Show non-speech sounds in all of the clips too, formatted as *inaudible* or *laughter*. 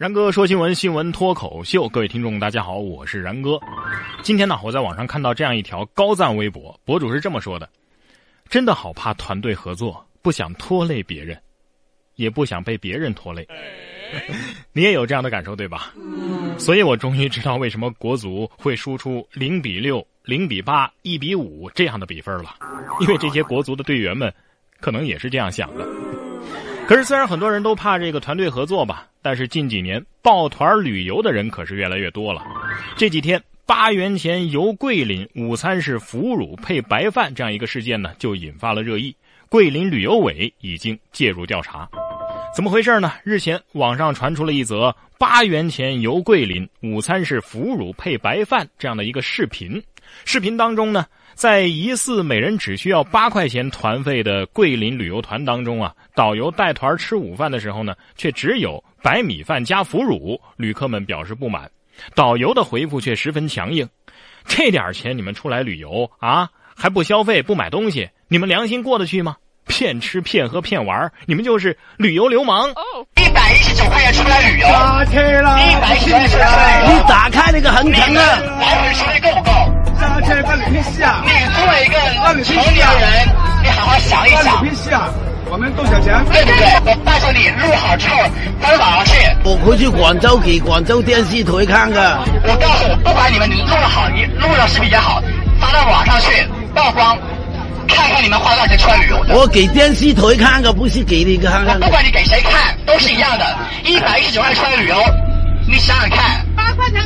然哥说新闻，新闻脱口秀，各位听众，大家好，我是然哥。今天呢，我在网上看到这样一条高赞微博，博主是这么说的：“真的好怕团队合作，不想拖累别人，也不想被别人拖累。”你也有这样的感受对吧？所以我终于知道为什么国足会输出零比六、零比八、一比五这样的比分了，因为这些国足的队员们，可能也是这样想的。可是，虽然很多人都怕这个团队合作吧，但是近几年抱团旅游的人可是越来越多了。这几天八元钱游桂林，午餐是腐乳配白饭这样一个事件呢，就引发了热议。桂林旅游委已经介入调查，怎么回事呢？日前网上传出了一则八元钱游桂林，午餐是腐乳配白饭这样的一个视频。视频当中呢。在疑似每人只需要八块钱团费的桂林旅游团当中啊，导游带团吃午饭的时候呢，却只有白米饭加腐乳，旅客们表示不满。导游的回复却十分强硬：“这点钱你们出来旅游啊，还不消费不买东西，你们良心过得去吗？骗吃骗喝骗玩，你们就是旅游流氓！一百一十九块钱出来旅游，打开了，一百一十九块钱出来旅游，你打开那个横屏啊！来回收费够不够？打开关你屁事啊！你作为一个成年人，你好好想一关想，你屁事啊！我们都小钱。对不对？我告诉你，录好之后发到网上去。我回去广州给广州电视台看的。我告诉我，不管你们你录了好，你录了视频也好，发到网上去曝光，看看你们花多少钱出来旅游的。我给电视台看的，不是给你看看不。管你给谁看，都是一样的。一百一十九块出来旅游，你想想看，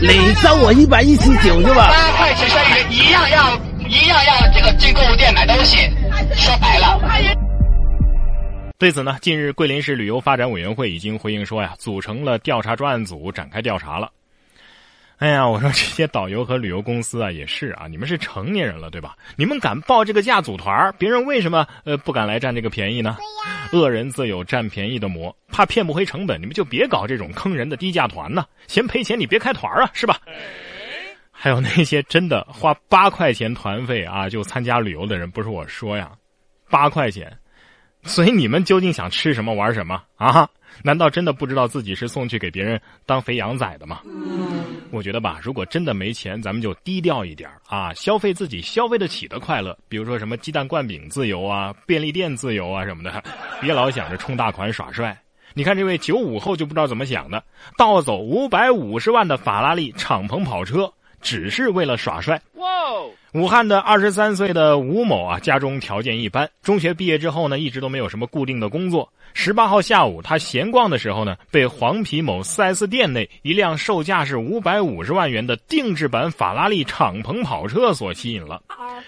你收我一百一十九是吧？八块钱出来旅游一样要一样要这个进购物店买东西。说白了。对此呢，近日桂林市旅游发展委员会已经回应说呀，组成了调查专案组，展开调查了。哎呀，我说这些导游和旅游公司啊，也是啊，你们是成年人了对吧？你们敢报这个价组团别人为什么呃不敢来占这个便宜呢？恶人自有占便宜的魔，怕骗不回成本，你们就别搞这种坑人的低价团呢。嫌赔钱你别开团啊，是吧？还有那些真的花八块钱团费啊就参加旅游的人，不是我说呀，八块钱。所以你们究竟想吃什么玩什么啊？难道真的不知道自己是送去给别人当肥羊仔的吗？我觉得吧，如果真的没钱，咱们就低调一点啊，消费自己消费得起的快乐，比如说什么鸡蛋灌饼自由啊、便利店自由啊什么的，别老想着充大款耍帅。你看这位九五后就不知道怎么想的，盗走五百五十万的法拉利敞篷跑车，只是为了耍帅。武汉的二十三岁的吴某啊，家中条件一般，中学毕业之后呢，一直都没有什么固定的工作。十八号下午，他闲逛的时候呢，被黄陂某 4S 店内一辆售价是五百五十万元的定制版法拉利敞篷跑车所吸引了。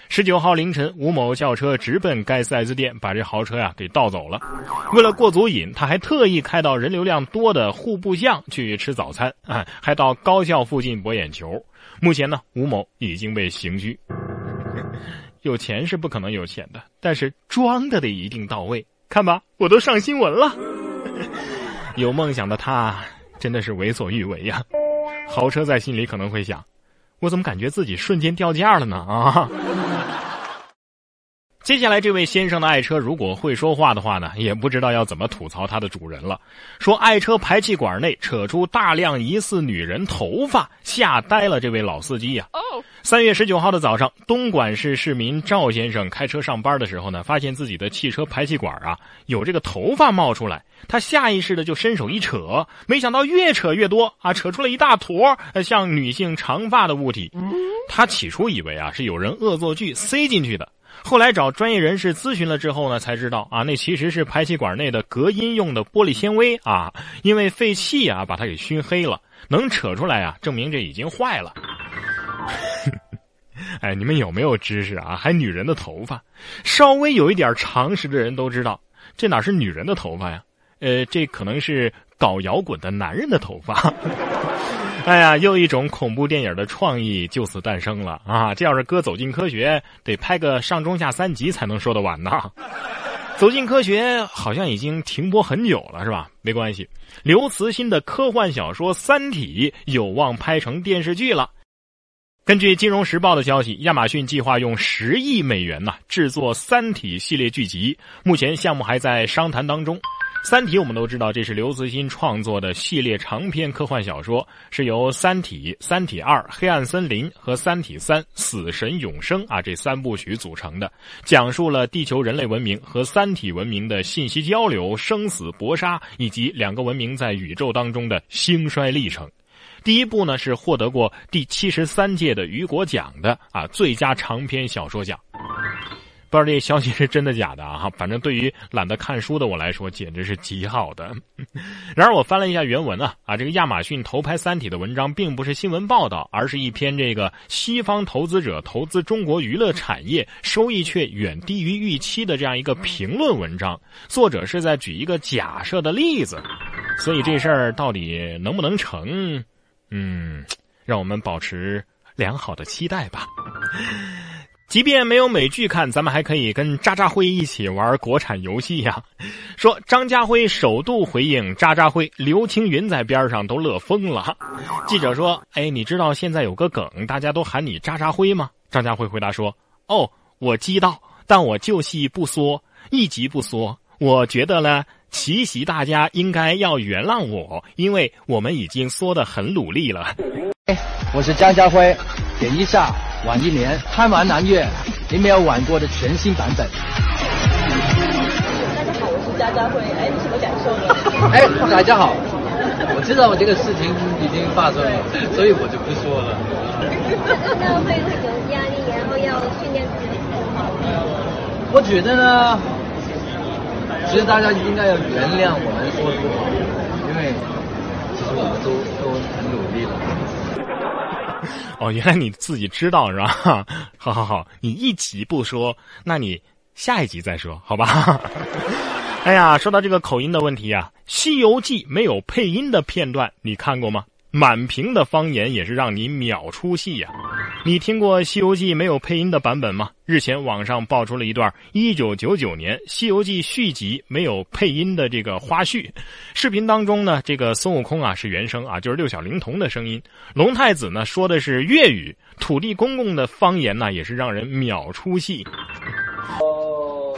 十九号凌晨，吴某轿车直奔该 4S 店，把这豪车呀给盗走了。为了过足瘾，他还特意开到人流量多的户部巷去吃早餐，啊，还到高校附近博眼球。目前呢，吴某已经被刑拘。*laughs* 有钱是不可能有钱的，但是装的得一定到位。看吧，我都上新闻了。*laughs* 有梦想的他真的是为所欲为呀。豪车在心里可能会想：我怎么感觉自己瞬间掉价了呢？啊！接下来这位先生的爱车，如果会说话的话呢，也不知道要怎么吐槽它的主人了。说爱车排气管内扯出大量疑似女人头发，吓呆了这位老司机呀。三月十九号的早上，东莞市市民赵先生开车上班的时候呢，发现自己的汽车排气管啊有这个头发冒出来，他下意识的就伸手一扯，没想到越扯越多啊，扯出了一大坨像女性长发的物体。他起初以为啊是有人恶作剧塞进去的。后来找专业人士咨询了之后呢，才知道啊，那其实是排气管内的隔音用的玻璃纤维啊，因为废气啊把它给熏黑了，能扯出来啊，证明这已经坏了。*laughs* 哎，你们有没有知识啊？还女人的头发，稍微有一点常识的人都知道，这哪是女人的头发呀？呃，这可能是搞摇滚的男人的头发。哎呀，又一种恐怖电影的创意就此诞生了啊！这要是搁《走进科学》，得拍个上中下三集才能说得完呢。*laughs*《走进科学》好像已经停播很久了，是吧？没关系，刘慈欣的科幻小说《三体》有望拍成电视剧了。根据《金融时报》的消息，亚马逊计划用十亿美元呐制作《三体》系列剧集，目前项目还在商谈当中。三体》我们都知道，这是刘慈欣创作的系列长篇科幻小说，是由《三体》《三体二》《黑暗森林》和《三体三：死神永生》啊这三部曲组成的，讲述了地球人类文明和三体文明的信息交流、生死搏杀，以及两个文明在宇宙当中的兴衰历程。第一部呢是获得过第七十三届的雨果奖的啊最佳长篇小说奖。不知道这消息是真的假的啊？反正对于懒得看书的我来说，简直是极好的。*laughs* 然而我翻了一下原文啊，啊，这个亚马逊投拍《三体》的文章并不是新闻报道，而是一篇这个西方投资者投资中国娱乐产业收益却远低于预期的这样一个评论文章。作者是在举一个假设的例子，所以这事儿到底能不能成？嗯，让我们保持良好的期待吧。即便没有美剧看，咱们还可以跟渣渣辉一起玩国产游戏呀。*laughs* 说张家辉首度回应渣渣辉，刘青云在边上都乐疯了。记者说：“哎，你知道现在有个梗，大家都喊你渣渣辉吗？”张家辉回答说：“哦，我知道，但我就戏不说，一集不说。我觉得呢。”其实大家应该要原谅我，因为我们已经说的很努力了。我是张家辉，点一下晚一年贪玩南岳，你没有玩过的全新版本。大家好，我是张家辉，哎，你什么感受呢？哎，大家好，我知道我这个事情已经发生了，所以我就不说了。那会不会有压力，然后要训练自己？我觉得呢。其实大家应该要原谅我们说的不好，因为其实我们都都很努力了。*laughs* 哦，原来你自己知道是吧？*laughs* 好好好，你一集不说，那你下一集再说，好吧？*laughs* 哎呀，说到这个口音的问题啊，《西游记》没有配音的片段，你看过吗？满屏的方言也是让你秒出戏呀！你听过《西游记》没有配音的版本吗？日前网上爆出了一段1999年《西游记》续集没有配音的这个花絮。视频当中呢，这个孙悟空啊是原声啊，就是六小龄童的声音；龙太子呢说的是粤语，土地公公的方言呢也是让人秒出戏。哦，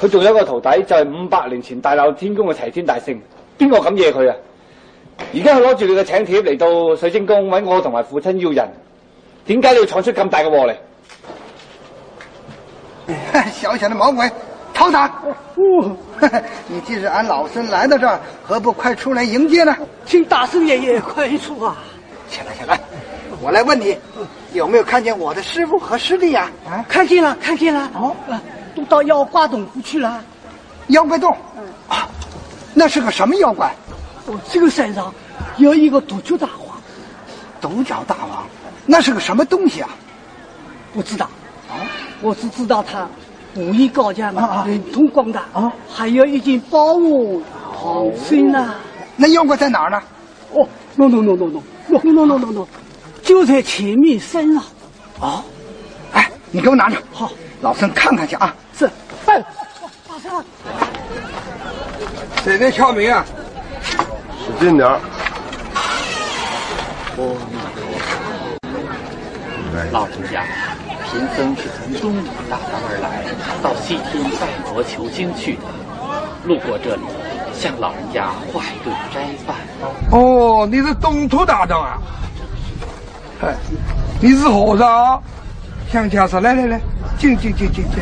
佢仲有个徒弟就系五百年前大闹天宫嘅齐天大圣，边个敢惹佢啊？而家佢攞住你嘅请帖嚟到水晶宫揾我同埋父亲要人，点解你要闯出咁大嘅祸嚟？*laughs* 小小的毛鬼，逃他！*laughs* 你既是俺老孙来到这儿，何不快出来迎接呢？请大圣爷爷 *laughs* 快出啊！起来，起来，我来问你，有没有看见我的师傅和师弟呀？啊，看见了，看见了。哦，都到妖怪洞去了。妖怪洞？啊，那是个什么妖怪？哦，这个山上有一个独角大王。独角大王，那是个什么东西啊？不知道。啊，我只知道他武艺高强，人头广大。啊，还有一件宝物唐僧呐。那妖怪在哪儿呢？哦，no no no no no no no no no no，就在前面山上。啊，哎，你给我拿着。好，老孙看看去啊。是。哎，大圣，谁在敲门啊？使劲点儿！老人家，贫僧是从东土大唐而来，到西天拜佛求经去的。路过这里，向老人家化一顿斋饭。哦，你是东土大唐啊？哎，你是和尚？向家说来来来，进进进进进。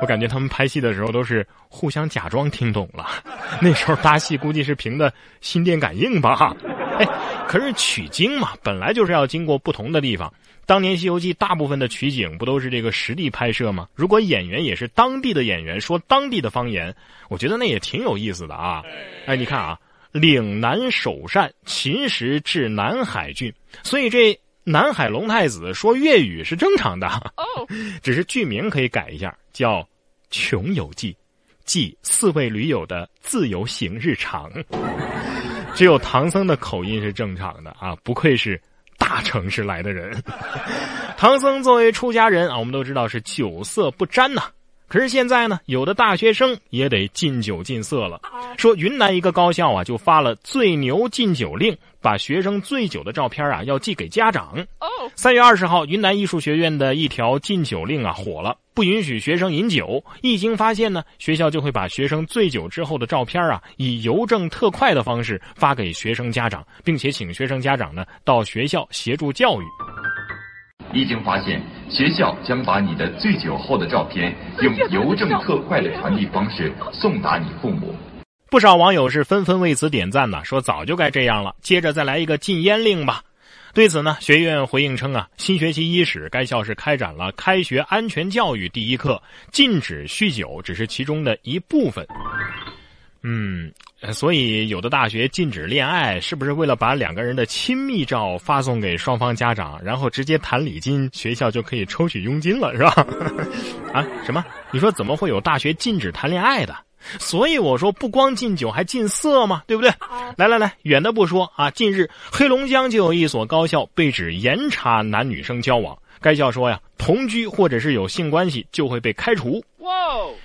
我感觉他们拍戏的时候都是互相假装听懂了，*laughs* 那时候搭戏估计是凭的心电感应吧。哎，可是取经嘛，本来就是要经过不同的地方。当年《西游记》大部分的取景不都是这个实地拍摄吗？如果演员也是当地的演员，说当地的方言，我觉得那也挺有意思的啊。哎，你看啊，岭南首善，秦时至南海郡，所以这。南海龙太子说粤语是正常的，*laughs* 只是剧名可以改一下，叫《穷游记》，记四位驴友的自由行日常。只有唐僧的口音是正常的啊，不愧是大城市来的人。*laughs* 唐僧作为出家人啊，我们都知道是酒色不沾呐。可是现在呢，有的大学生也得禁酒禁色了。说云南一个高校啊，就发了“最牛禁酒令”，把学生醉酒的照片啊要寄给家长。三月二十号，云南艺术学院的一条禁酒令啊火了，不允许学生饮酒。一经发现呢，学校就会把学生醉酒之后的照片啊，以邮政特快的方式发给学生家长，并且请学生家长呢到学校协助教育。一经发现，学校将把你的醉酒后的照片用邮政特快的传递方式送达你父母。不少网友是纷纷为此点赞呢，说早就该这样了，接着再来一个禁烟令吧。对此呢，学院回应称啊，新学期伊始，该校是开展了开学安全教育第一课，禁止酗酒只是其中的一部分。嗯，所以有的大学禁止恋爱，是不是为了把两个人的亲密照发送给双方家长，然后直接谈礼金，学校就可以抽取佣金了，是吧？*laughs* 啊，什么？你说怎么会有大学禁止谈恋爱的？*laughs* 所以我说，不光禁酒，还禁色嘛，对不对？来来来，远的不说啊，近日黑龙江就有一所高校被指严查男女生交往。该校说呀，同居或者是有性关系就会被开除。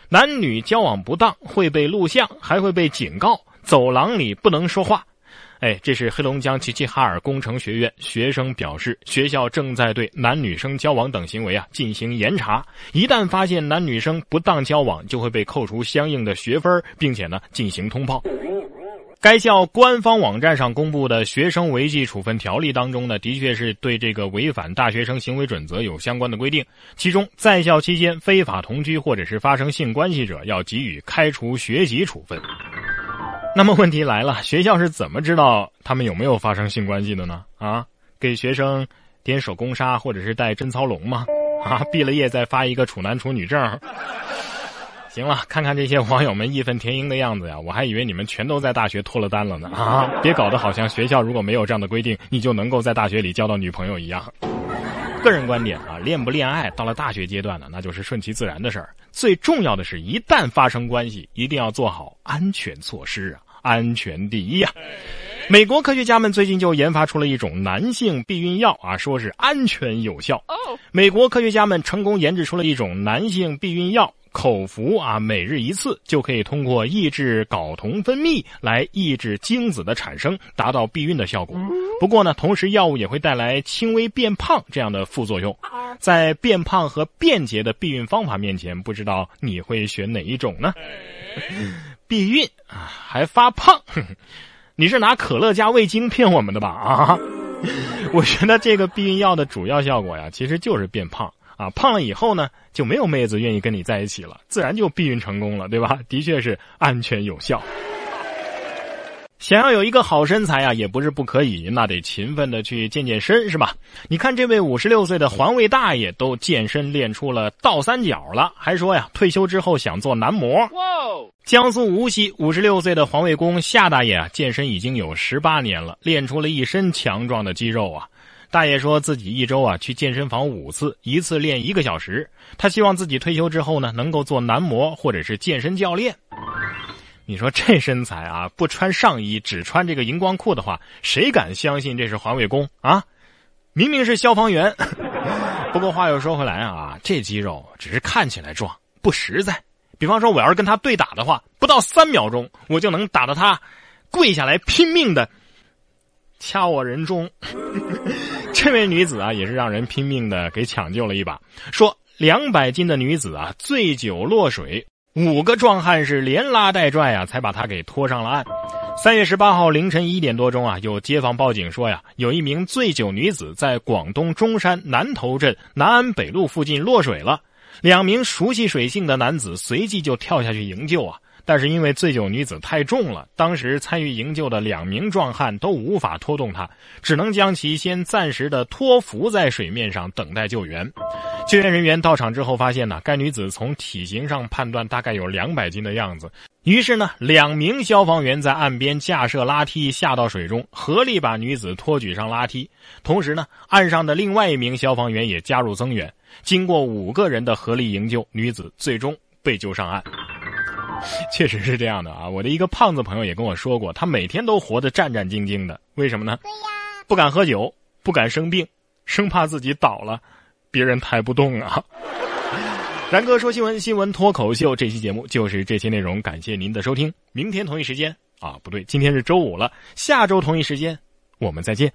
男女交往不当会被录像，还会被警告，走廊里不能说话。哎，这是黑龙江齐齐哈尔工程学院学生表示，学校正在对男女生交往等行为啊进行严查，一旦发现男女生不当交往，就会被扣除相应的学分，并且呢进行通报。该校官方网站上公布的学生违纪处分条例当中呢，的确是对这个违反大学生行为准则有相关的规定，其中在校期间非法同居或者是发生性关系者，要给予开除学籍处分。那么问题来了，学校是怎么知道他们有没有发生性关系的呢？啊，给学生点手工纱或者是戴贞操龙吗？*laughs* 啊，毕了业再发一个处男处女证？行了，看看这些网友们义愤填膺的样子呀，我还以为你们全都在大学脱了单了呢。啊，别搞得好像学校如果没有这样的规定，你就能够在大学里交到女朋友一样。*laughs* 个人观点啊，恋不恋爱到了大学阶段呢，那就是顺其自然的事儿。最重要的是一旦发生关系，一定要做好安全措施啊，安全第一啊。美国科学家们最近就研发出了一种男性避孕药啊，说是安全有效。美国科学家们成功研制出了一种男性避孕药。口服啊，每日一次就可以通过抑制睾酮分泌来抑制精子的产生，达到避孕的效果。不过呢，同时药物也会带来轻微变胖这样的副作用。在变胖和便捷的避孕方法面前，不知道你会选哪一种呢？避孕啊，还发胖？*laughs* 你是拿可乐加味精骗我们的吧？啊，*laughs* 我觉得这个避孕药的主要效果呀，其实就是变胖。啊，胖了以后呢，就没有妹子愿意跟你在一起了，自然就避孕成功了，对吧？的确是安全有效。想要有一个好身材啊，也不是不可以，那得勤奋的去健健身，是吧？你看这位五十六岁的环卫大爷都健身练出了倒三角了，还说呀，退休之后想做男模。江苏无锡五十六岁的环卫工夏大爷啊，健身已经有十八年了，练出了一身强壮的肌肉啊。大爷说自己一周啊去健身房五次，一次练一个小时。他希望自己退休之后呢，能够做男模或者是健身教练。你说这身材啊，不穿上衣只穿这个荧光裤的话，谁敢相信这是环卫工啊？明明是消防员。*laughs* 不过话又说回来啊，这肌肉只是看起来壮，不实在。比方说，我要是跟他对打的话，不到三秒钟，我就能打得他跪下来拼命的。掐我人中，这位女子啊，也是让人拼命的给抢救了一把。说两百斤的女子啊，醉酒落水，五个壮汉是连拉带拽啊，才把她给拖上了岸。三月十八号凌晨一点多钟啊，有街坊报警说呀，有一名醉酒女子在广东中山南头镇南安北路附近落水了，两名熟悉水性的男子随即就跳下去营救啊。但是因为醉酒女子太重了，当时参与营救的两名壮汉都无法拖动她，只能将其先暂时的托浮在水面上等待救援。救援人员到场之后发现呢，该女子从体型上判断大概有两百斤的样子。于是呢，两名消防员在岸边架设拉梯下到水中，合力把女子托举上拉梯。同时呢，岸上的另外一名消防员也加入增援。经过五个人的合力营救，女子最终被救上岸。*laughs* 确实是这样的啊！我的一个胖子朋友也跟我说过，他每天都活得战战兢兢的。为什么呢？对呀，不敢喝酒，不敢生病，生怕自己倒了，别人抬不动啊。*laughs* 然哥说新闻，新闻脱口秀，这期节目就是这些内容。感谢您的收听，明天同一时间啊，不对，今天是周五了，下周同一时间我们再见。